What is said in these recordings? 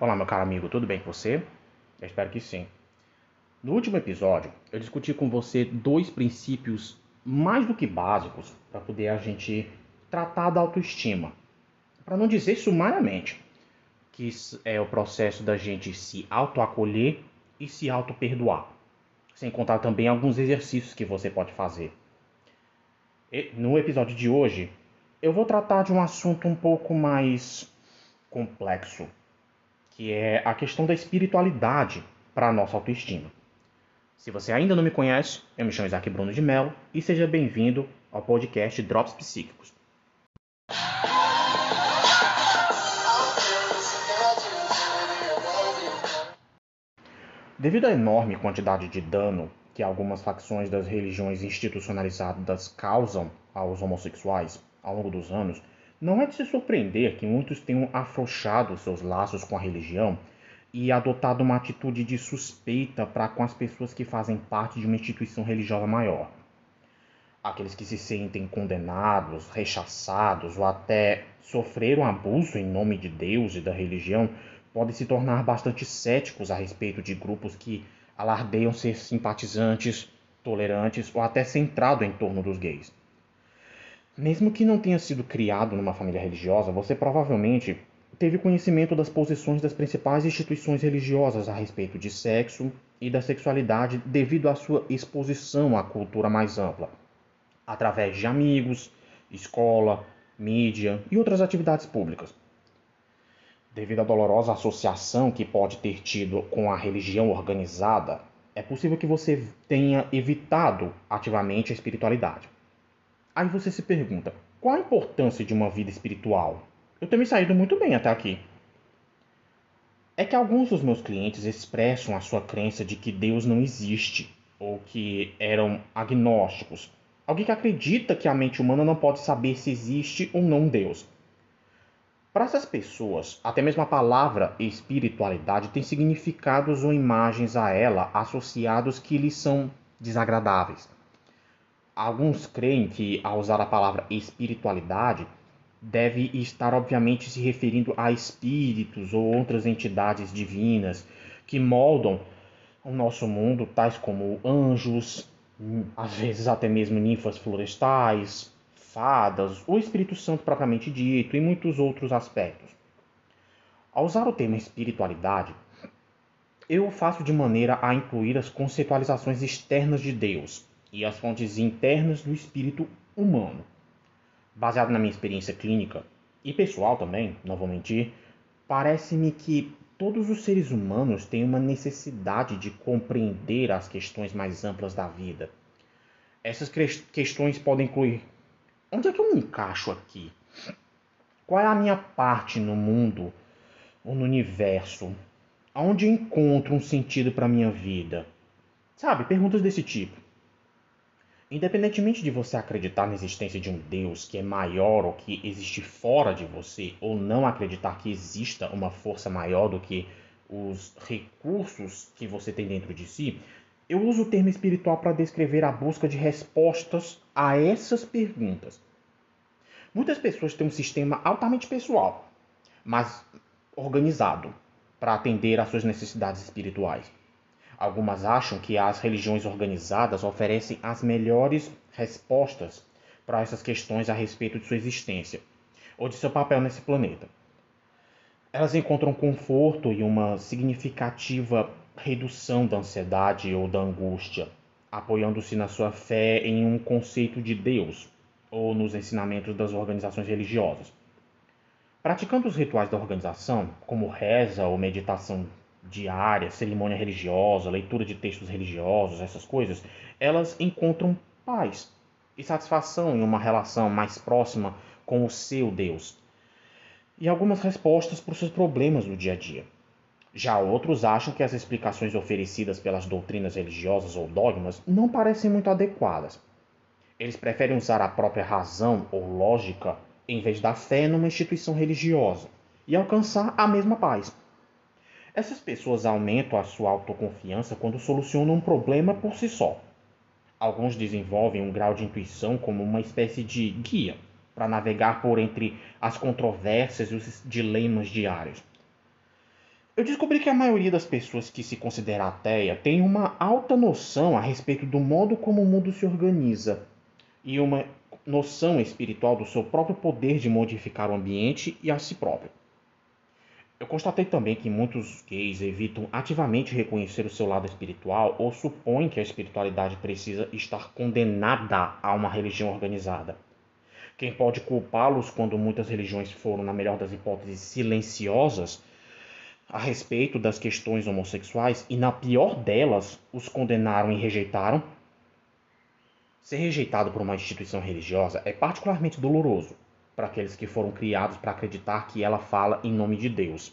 Olá, meu caro amigo, tudo bem com você? Eu espero que sim. No último episódio, eu discuti com você dois princípios mais do que básicos para poder a gente tratar da autoestima. Para não dizer sumariamente, que é o processo da gente se autoacolher e se auto-perdoar. Sem contar também alguns exercícios que você pode fazer. E no episódio de hoje, eu vou tratar de um assunto um pouco mais complexo que é a questão da espiritualidade para a nossa autoestima. Se você ainda não me conhece, eu me chamo Isaac Bruno de Mello e seja bem-vindo ao podcast Drops Psíquicos. Devido à enorme quantidade de dano que algumas facções das religiões institucionalizadas causam aos homossexuais ao longo dos anos, não é de se surpreender que muitos tenham afrouxado seus laços com a religião e adotado uma atitude de suspeita para com as pessoas que fazem parte de uma instituição religiosa maior. Aqueles que se sentem condenados, rechaçados ou até sofreram abuso em nome de Deus e da religião podem se tornar bastante céticos a respeito de grupos que alardeiam ser simpatizantes, tolerantes ou até centrado em torno dos gays. Mesmo que não tenha sido criado numa família religiosa, você provavelmente teve conhecimento das posições das principais instituições religiosas a respeito de sexo e da sexualidade devido à sua exposição à cultura mais ampla, através de amigos, escola, mídia e outras atividades públicas. Devido à dolorosa associação que pode ter tido com a religião organizada, é possível que você tenha evitado ativamente a espiritualidade. Aí você se pergunta: qual a importância de uma vida espiritual? Eu tenho me saído muito bem até aqui. É que alguns dos meus clientes expressam a sua crença de que Deus não existe, ou que eram agnósticos, alguém que acredita que a mente humana não pode saber se existe ou não Deus. Para essas pessoas, até mesmo a palavra espiritualidade tem significados ou imagens a ela associados que lhes são desagradáveis. Alguns creem que, ao usar a palavra espiritualidade, deve estar obviamente se referindo a espíritos ou outras entidades divinas que moldam o nosso mundo, tais como anjos, às vezes até mesmo ninfas florestais, fadas, o Espírito Santo propriamente dito e muitos outros aspectos. Ao usar o termo espiritualidade, eu faço de maneira a incluir as conceitualizações externas de Deus, e as fontes internas do espírito humano. Baseado na minha experiência clínica e pessoal também, não vou mentir, parece-me que todos os seres humanos têm uma necessidade de compreender as questões mais amplas da vida. Essas questões podem incluir: onde é que eu me encaixo aqui? Qual é a minha parte no mundo ou no universo? Aonde encontro um sentido para minha vida? Sabe, perguntas desse tipo. Independentemente de você acreditar na existência de um Deus que é maior ou que existe fora de você, ou não acreditar que exista uma força maior do que os recursos que você tem dentro de si, eu uso o termo espiritual para descrever a busca de respostas a essas perguntas. Muitas pessoas têm um sistema altamente pessoal, mas organizado para atender às suas necessidades espirituais. Algumas acham que as religiões organizadas oferecem as melhores respostas para essas questões a respeito de sua existência ou de seu papel nesse planeta. Elas encontram conforto e uma significativa redução da ansiedade ou da angústia, apoiando-se na sua fé em um conceito de Deus ou nos ensinamentos das organizações religiosas. Praticando os rituais da organização, como reza ou meditação diária, cerimônia religiosa, leitura de textos religiosos, essas coisas, elas encontram paz e satisfação em uma relação mais próxima com o seu Deus e algumas respostas para os seus problemas do dia a dia. Já outros acham que as explicações oferecidas pelas doutrinas religiosas ou dogmas não parecem muito adequadas. Eles preferem usar a própria razão ou lógica em vez da fé numa instituição religiosa e alcançar a mesma paz. Essas pessoas aumentam a sua autoconfiança quando solucionam um problema por si só. Alguns desenvolvem um grau de intuição como uma espécie de guia para navegar por entre as controvérsias e os dilemas diários. Eu descobri que a maioria das pessoas que se considera ateia tem uma alta noção a respeito do modo como o mundo se organiza e uma noção espiritual do seu próprio poder de modificar o ambiente e a si próprio. Eu constatei também que muitos gays evitam ativamente reconhecer o seu lado espiritual ou supõem que a espiritualidade precisa estar condenada a uma religião organizada. Quem pode culpá-los quando muitas religiões foram, na melhor das hipóteses, silenciosas a respeito das questões homossexuais e, na pior delas, os condenaram e rejeitaram? Ser rejeitado por uma instituição religiosa é particularmente doloroso para aqueles que foram criados para acreditar que ela fala em nome de Deus.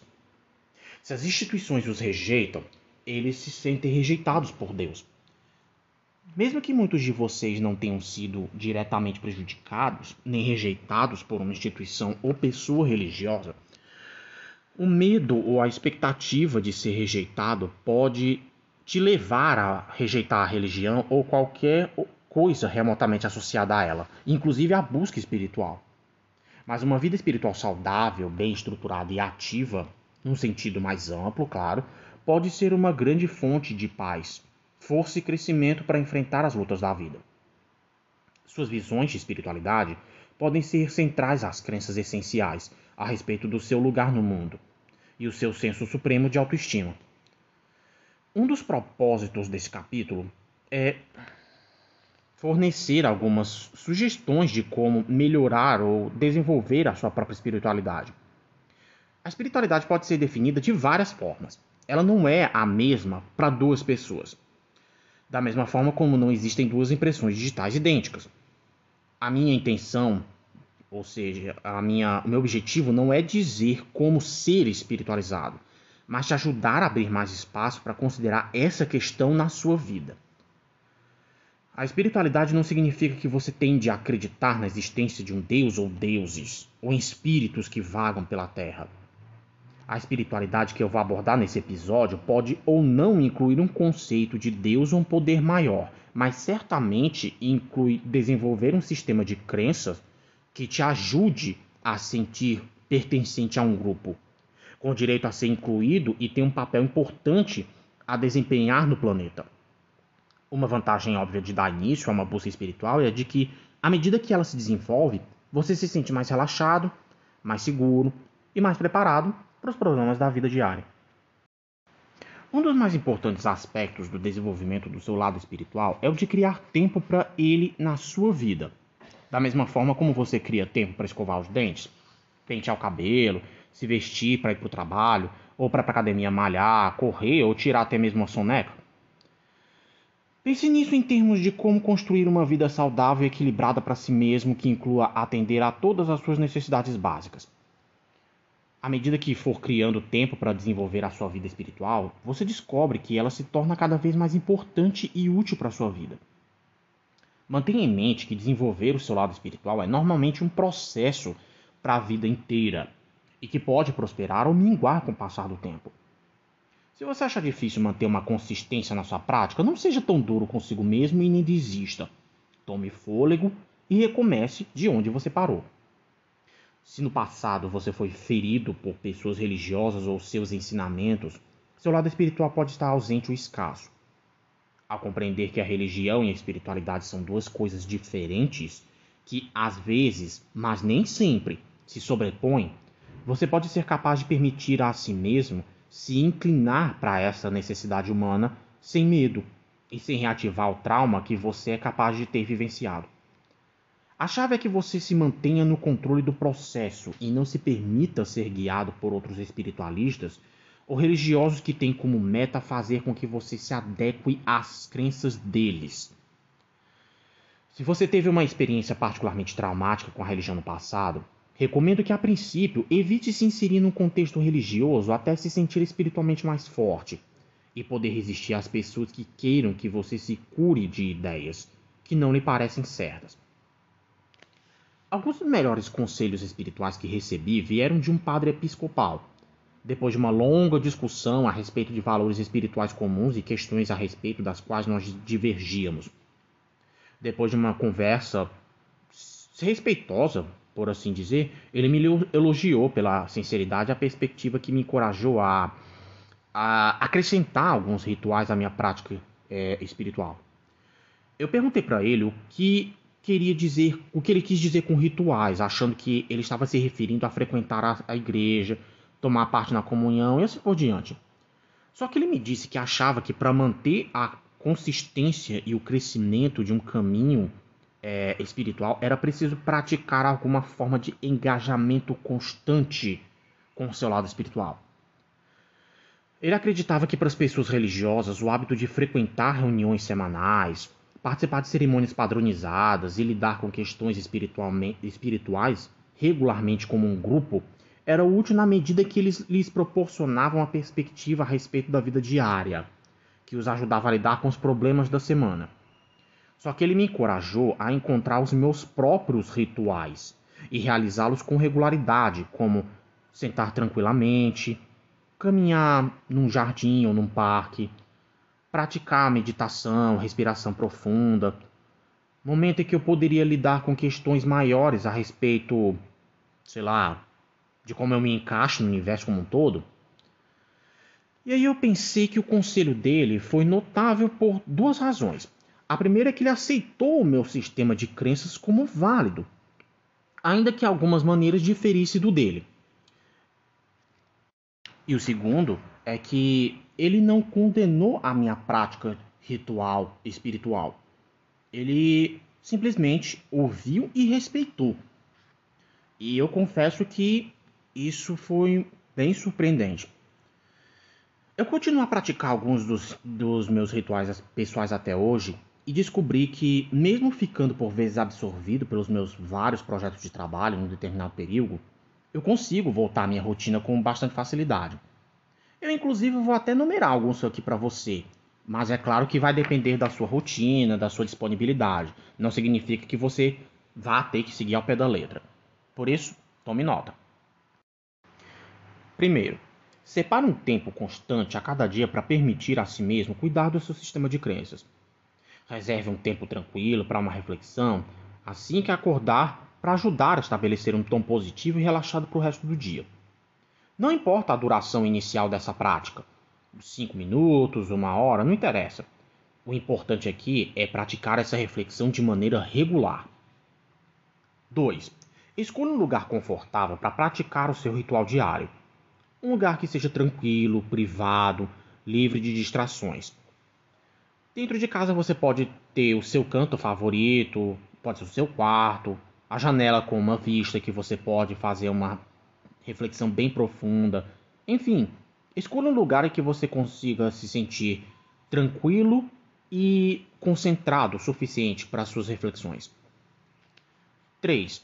Se as instituições os rejeitam, eles se sentem rejeitados por Deus. Mesmo que muitos de vocês não tenham sido diretamente prejudicados, nem rejeitados por uma instituição ou pessoa religiosa, o medo ou a expectativa de ser rejeitado pode te levar a rejeitar a religião ou qualquer coisa remotamente associada a ela, inclusive a busca espiritual. Mas uma vida espiritual saudável, bem estruturada e ativa, num sentido mais amplo, claro, pode ser uma grande fonte de paz, força e crescimento para enfrentar as lutas da vida. Suas visões de espiritualidade podem ser centrais às crenças essenciais a respeito do seu lugar no mundo e o seu senso supremo de autoestima. Um dos propósitos desse capítulo é fornecer algumas sugestões de como melhorar ou desenvolver a sua própria espiritualidade. A espiritualidade pode ser definida de várias formas. Ela não é a mesma para duas pessoas. Da mesma forma como não existem duas impressões digitais idênticas. A minha intenção, ou seja, a minha, o meu objetivo não é dizer como ser espiritualizado, mas te ajudar a abrir mais espaço para considerar essa questão na sua vida. A espiritualidade não significa que você tende a acreditar na existência de um deus ou deuses, ou em espíritos que vagam pela terra. A espiritualidade que eu vou abordar nesse episódio pode ou não incluir um conceito de Deus ou um poder maior, mas certamente inclui desenvolver um sistema de crenças que te ajude a sentir pertencente a um grupo, com direito a ser incluído e ter um papel importante a desempenhar no planeta. Uma vantagem óbvia de dar início a uma busca espiritual é de que, à medida que ela se desenvolve, você se sente mais relaxado, mais seguro e mais preparado para os problemas da vida diária. Um dos mais importantes aspectos do desenvolvimento do seu lado espiritual é o de criar tempo para ele na sua vida. Da mesma forma como você cria tempo para escovar os dentes, pentear o cabelo, se vestir para ir para o trabalho, ou para a academia malhar, correr ou tirar até mesmo uma soneca. Pense nisso em termos de como construir uma vida saudável e equilibrada para si mesmo que inclua atender a todas as suas necessidades básicas. À medida que for criando tempo para desenvolver a sua vida espiritual, você descobre que ela se torna cada vez mais importante e útil para a sua vida. Mantenha em mente que desenvolver o seu lado espiritual é normalmente um processo para a vida inteira e que pode prosperar ou minguar com o passar do tempo. Se você acha difícil manter uma consistência na sua prática, não seja tão duro consigo mesmo e nem desista. Tome fôlego e recomece de onde você parou. Se no passado você foi ferido por pessoas religiosas ou seus ensinamentos, seu lado espiritual pode estar ausente ou escasso. Ao compreender que a religião e a espiritualidade são duas coisas diferentes, que às vezes, mas nem sempre, se sobrepõem, você pode ser capaz de permitir a si mesmo se inclinar para essa necessidade humana sem medo e sem reativar o trauma que você é capaz de ter vivenciado. A chave é que você se mantenha no controle do processo e não se permita ser guiado por outros espiritualistas ou religiosos que têm como meta fazer com que você se adeque às crenças deles. Se você teve uma experiência particularmente traumática com a religião no passado, Recomendo que, a princípio, evite se inserir num contexto religioso até se sentir espiritualmente mais forte e poder resistir às pessoas que queiram que você se cure de ideias que não lhe parecem certas. Alguns dos melhores conselhos espirituais que recebi vieram de um padre episcopal. Depois de uma longa discussão a respeito de valores espirituais comuns e questões a respeito das quais nós divergíamos. Depois de uma conversa respeitosa por assim dizer, ele me elogiou pela sinceridade a perspectiva que me encorajou a a acrescentar alguns rituais à minha prática é, espiritual. Eu perguntei para ele o que queria dizer, o que ele quis dizer com rituais, achando que ele estava se referindo a frequentar a, a igreja, tomar parte na comunhão e assim por diante. Só que ele me disse que achava que para manter a consistência e o crescimento de um caminho é, espiritual era preciso praticar alguma forma de engajamento constante com o seu lado espiritual. Ele acreditava que para as pessoas religiosas o hábito de frequentar reuniões semanais, participar de cerimônias padronizadas e lidar com questões espirituais regularmente como um grupo era útil na medida que eles lhes proporcionavam uma perspectiva a respeito da vida diária, que os ajudava a lidar com os problemas da semana. Só que ele me encorajou a encontrar os meus próprios rituais e realizá-los com regularidade, como sentar tranquilamente, caminhar num jardim ou num parque, praticar meditação, respiração profunda, momento em que eu poderia lidar com questões maiores a respeito, sei lá, de como eu me encaixo no universo como um todo. E aí eu pensei que o conselho dele foi notável por duas razões. A primeira é que ele aceitou o meu sistema de crenças como válido, ainda que algumas maneiras diferisse do dele. E o segundo é que ele não condenou a minha prática ritual espiritual. Ele simplesmente ouviu e respeitou. E eu confesso que isso foi bem surpreendente. Eu continuo a praticar alguns dos, dos meus rituais pessoais até hoje e descobri que, mesmo ficando por vezes absorvido pelos meus vários projetos de trabalho em um determinado período, eu consigo voltar à minha rotina com bastante facilidade. Eu, inclusive, vou até numerar alguns aqui para você, mas é claro que vai depender da sua rotina, da sua disponibilidade. Não significa que você vá ter que seguir ao pé da letra. Por isso, tome nota. Primeiro, separe um tempo constante a cada dia para permitir a si mesmo cuidar do seu sistema de crenças. Reserve um tempo tranquilo para uma reflexão assim que acordar para ajudar a estabelecer um tom positivo e relaxado para o resto do dia. Não importa a duração inicial dessa prática, cinco minutos, uma hora, não interessa. O importante aqui é praticar essa reflexão de maneira regular. 2. Escolha um lugar confortável para praticar o seu ritual diário. Um lugar que seja tranquilo, privado, livre de distrações. Dentro de casa você pode ter o seu canto favorito, pode ser o seu quarto, a janela com uma vista que você pode fazer uma reflexão bem profunda. Enfim, escolha um lugar em que você consiga se sentir tranquilo e concentrado o suficiente para suas reflexões. 3.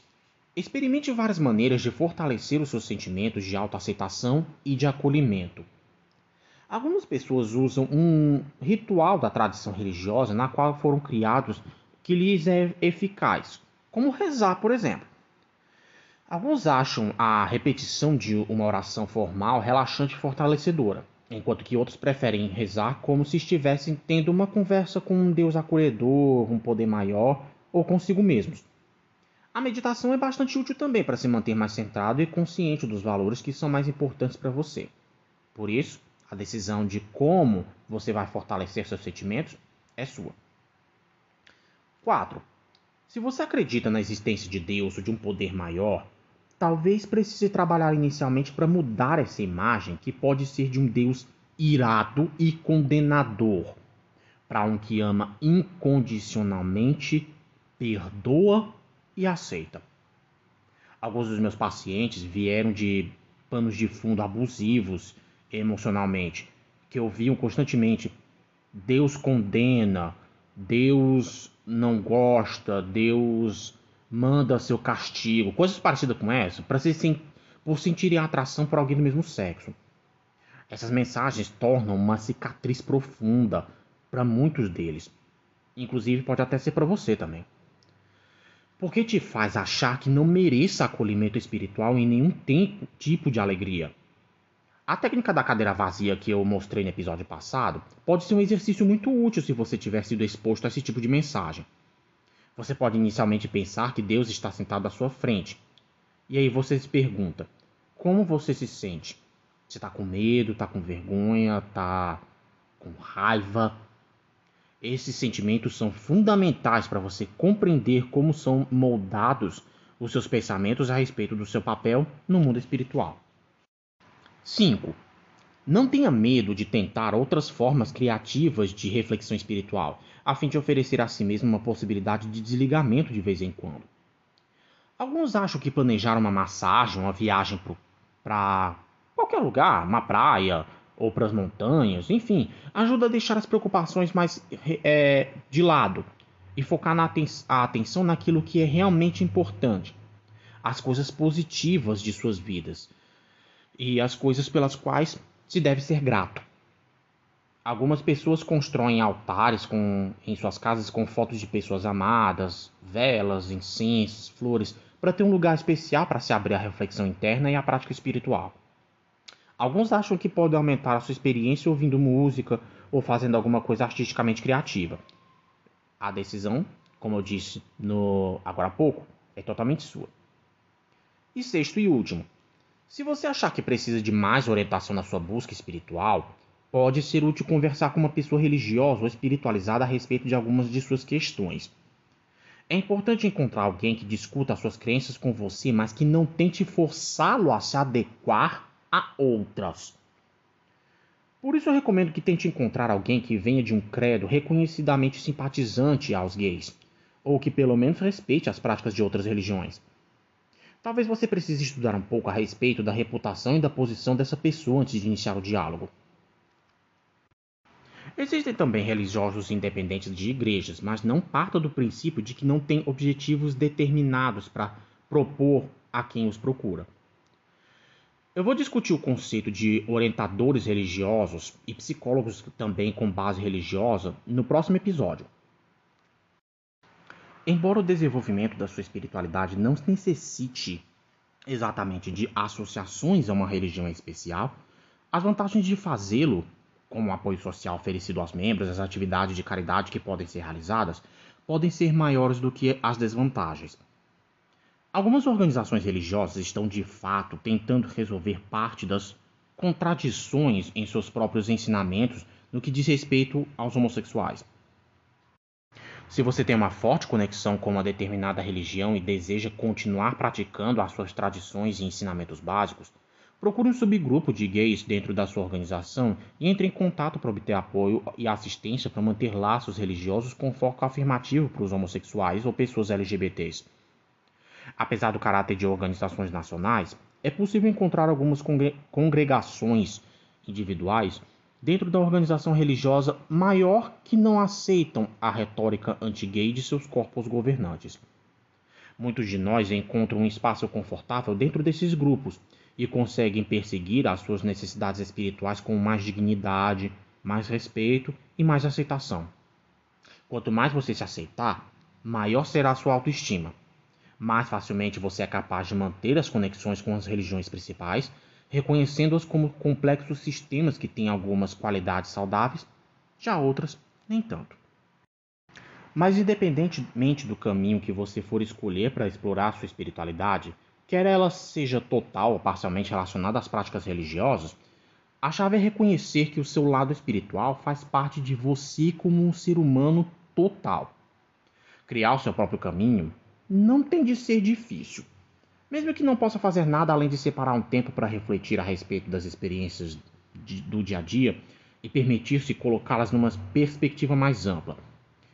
Experimente várias maneiras de fortalecer os seus sentimentos de autoaceitação e de acolhimento. Algumas pessoas usam um ritual da tradição religiosa na qual foram criados que lhes é eficaz, como rezar, por exemplo. Alguns acham a repetição de uma oração formal relaxante e fortalecedora, enquanto que outros preferem rezar como se estivessem tendo uma conversa com um Deus acolhedor, um poder maior ou consigo mesmos. A meditação é bastante útil também para se manter mais centrado e consciente dos valores que são mais importantes para você. Por isso, a decisão de como você vai fortalecer seus sentimentos é sua. 4. Se você acredita na existência de Deus ou de um poder maior, talvez precise trabalhar inicialmente para mudar essa imagem que pode ser de um Deus irado e condenador, para um que ama incondicionalmente, perdoa e aceita. Alguns dos meus pacientes vieram de panos de fundo abusivos emocionalmente, que ouviam constantemente: Deus condena, Deus não gosta, Deus manda seu castigo, coisas parecidas com essa, para se por sentirem atração por alguém do mesmo sexo. Essas mensagens tornam uma cicatriz profunda para muitos deles. Inclusive pode até ser para você também. Porque te faz achar que não mereça acolhimento espiritual em nenhum tempo, tipo de alegria. A técnica da cadeira vazia que eu mostrei no episódio passado pode ser um exercício muito útil se você tiver sido exposto a esse tipo de mensagem. Você pode inicialmente pensar que Deus está sentado à sua frente. E aí você se pergunta: como você se sente? Você está com medo, está com vergonha, está com raiva. Esses sentimentos são fundamentais para você compreender como são moldados os seus pensamentos a respeito do seu papel no mundo espiritual. 5. Não tenha medo de tentar outras formas criativas de reflexão espiritual, a fim de oferecer a si mesmo uma possibilidade de desligamento de vez em quando. Alguns acham que planejar uma massagem, uma viagem para qualquer lugar, uma praia ou para as montanhas, enfim, ajuda a deixar as preocupações mais é, de lado e focar aten a atenção naquilo que é realmente importante, as coisas positivas de suas vidas e as coisas pelas quais se deve ser grato. Algumas pessoas constroem altares com, em suas casas com fotos de pessoas amadas, velas, incensos, flores, para ter um lugar especial para se abrir à reflexão interna e à prática espiritual. Alguns acham que podem aumentar a sua experiência ouvindo música ou fazendo alguma coisa artisticamente criativa. A decisão, como eu disse no agora há pouco, é totalmente sua. E sexto e último, se você achar que precisa de mais orientação na sua busca espiritual, pode ser útil conversar com uma pessoa religiosa ou espiritualizada a respeito de algumas de suas questões. É importante encontrar alguém que discuta as suas crenças com você, mas que não tente forçá-lo a se adequar a outras. Por isso eu recomendo que tente encontrar alguém que venha de um credo reconhecidamente simpatizante aos gays, ou que pelo menos respeite as práticas de outras religiões. Talvez você precise estudar um pouco a respeito da reputação e da posição dessa pessoa antes de iniciar o diálogo. Existem também religiosos independentes de igrejas, mas não parta do princípio de que não têm objetivos determinados para propor a quem os procura. Eu vou discutir o conceito de orientadores religiosos e psicólogos também com base religiosa no próximo episódio. Embora o desenvolvimento da sua espiritualidade não necessite exatamente de associações a uma religião especial, as vantagens de fazê-lo, como o apoio social oferecido aos membros, as atividades de caridade que podem ser realizadas, podem ser maiores do que as desvantagens. Algumas organizações religiosas estão de fato tentando resolver parte das contradições em seus próprios ensinamentos no que diz respeito aos homossexuais. Se você tem uma forte conexão com uma determinada religião e deseja continuar praticando as suas tradições e ensinamentos básicos, procure um subgrupo de gays dentro da sua organização e entre em contato para obter apoio e assistência para manter laços religiosos com foco afirmativo para os homossexuais ou pessoas LGBTs. Apesar do caráter de organizações nacionais, é possível encontrar algumas congregações individuais dentro da organização religiosa maior que não aceitam a retórica anti-gay de seus corpos governantes. Muitos de nós encontram um espaço confortável dentro desses grupos e conseguem perseguir as suas necessidades espirituais com mais dignidade, mais respeito e mais aceitação. Quanto mais você se aceitar, maior será a sua autoestima. Mais facilmente você é capaz de manter as conexões com as religiões principais reconhecendo-as como complexos sistemas que têm algumas qualidades saudáveis, já outras nem tanto. Mas, independentemente do caminho que você for escolher para explorar sua espiritualidade, quer ela seja total ou parcialmente relacionada às práticas religiosas, a chave é reconhecer que o seu lado espiritual faz parte de você como um ser humano total. Criar o seu próprio caminho não tem de ser difícil. Mesmo que não possa fazer nada além de separar um tempo para refletir a respeito das experiências de, do dia a dia e permitir-se colocá-las numa perspectiva mais ampla,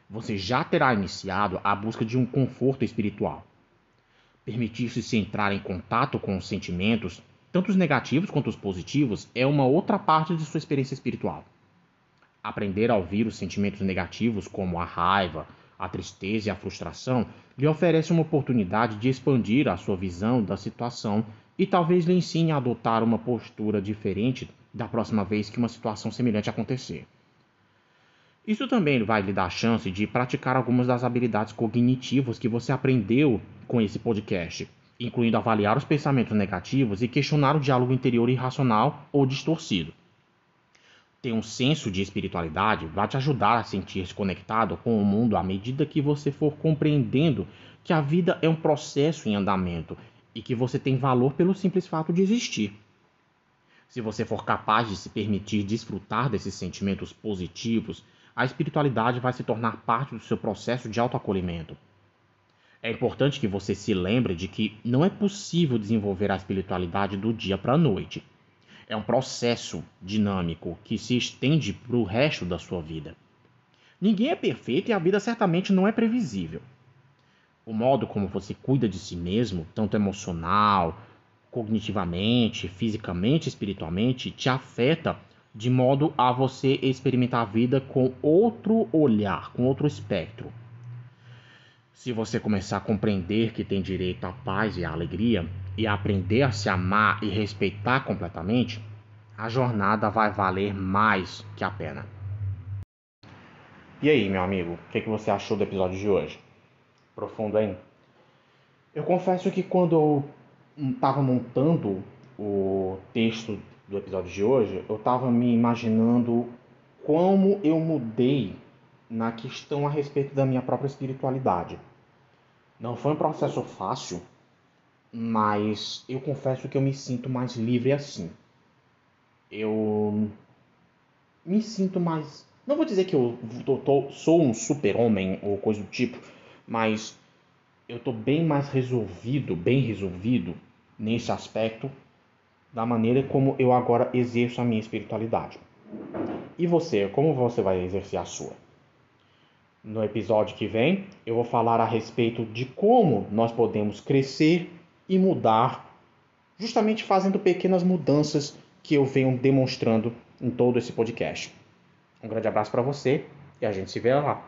você já terá iniciado a busca de um conforto espiritual. Permitir-se se entrar em contato com os sentimentos, tanto os negativos quanto os positivos, é uma outra parte de sua experiência espiritual. Aprender a ouvir os sentimentos negativos, como a raiva, a tristeza e a frustração, lhe oferece uma oportunidade de expandir a sua visão da situação e talvez lhe ensine a adotar uma postura diferente da próxima vez que uma situação semelhante acontecer. Isso também vai lhe dar a chance de praticar algumas das habilidades cognitivas que você aprendeu com esse podcast, incluindo avaliar os pensamentos negativos e questionar o diálogo interior irracional ou distorcido ter um senso de espiritualidade vai te ajudar a sentir-se conectado com o mundo à medida que você for compreendendo que a vida é um processo em andamento e que você tem valor pelo simples fato de existir. Se você for capaz de se permitir desfrutar desses sentimentos positivos, a espiritualidade vai se tornar parte do seu processo de autoacolhimento. É importante que você se lembre de que não é possível desenvolver a espiritualidade do dia para a noite. É um processo dinâmico que se estende para o resto da sua vida. Ninguém é perfeito e a vida certamente não é previsível. O modo como você cuida de si mesmo, tanto emocional, cognitivamente, fisicamente, espiritualmente, te afeta de modo a você experimentar a vida com outro olhar, com outro espectro. Se você começar a compreender que tem direito à paz e à alegria e aprender a se amar e respeitar completamente, a jornada vai valer mais que a pena. E aí, meu amigo, o que, que você achou do episódio de hoje? Profundo, hein? Eu confesso que quando eu estava montando o texto do episódio de hoje, eu estava me imaginando como eu mudei na questão a respeito da minha própria espiritualidade. Não foi um processo fácil, mas eu confesso que eu me sinto mais livre assim. Eu me sinto mais. Não vou dizer que eu tô, tô, sou um super-homem ou coisa do tipo, mas eu tô bem mais resolvido, bem resolvido nesse aspecto da maneira como eu agora exerço a minha espiritualidade. E você, como você vai exercer a sua? No episódio que vem, eu vou falar a respeito de como nós podemos crescer e mudar, justamente fazendo pequenas mudanças que eu venho demonstrando em todo esse podcast. Um grande abraço para você e a gente se vê lá.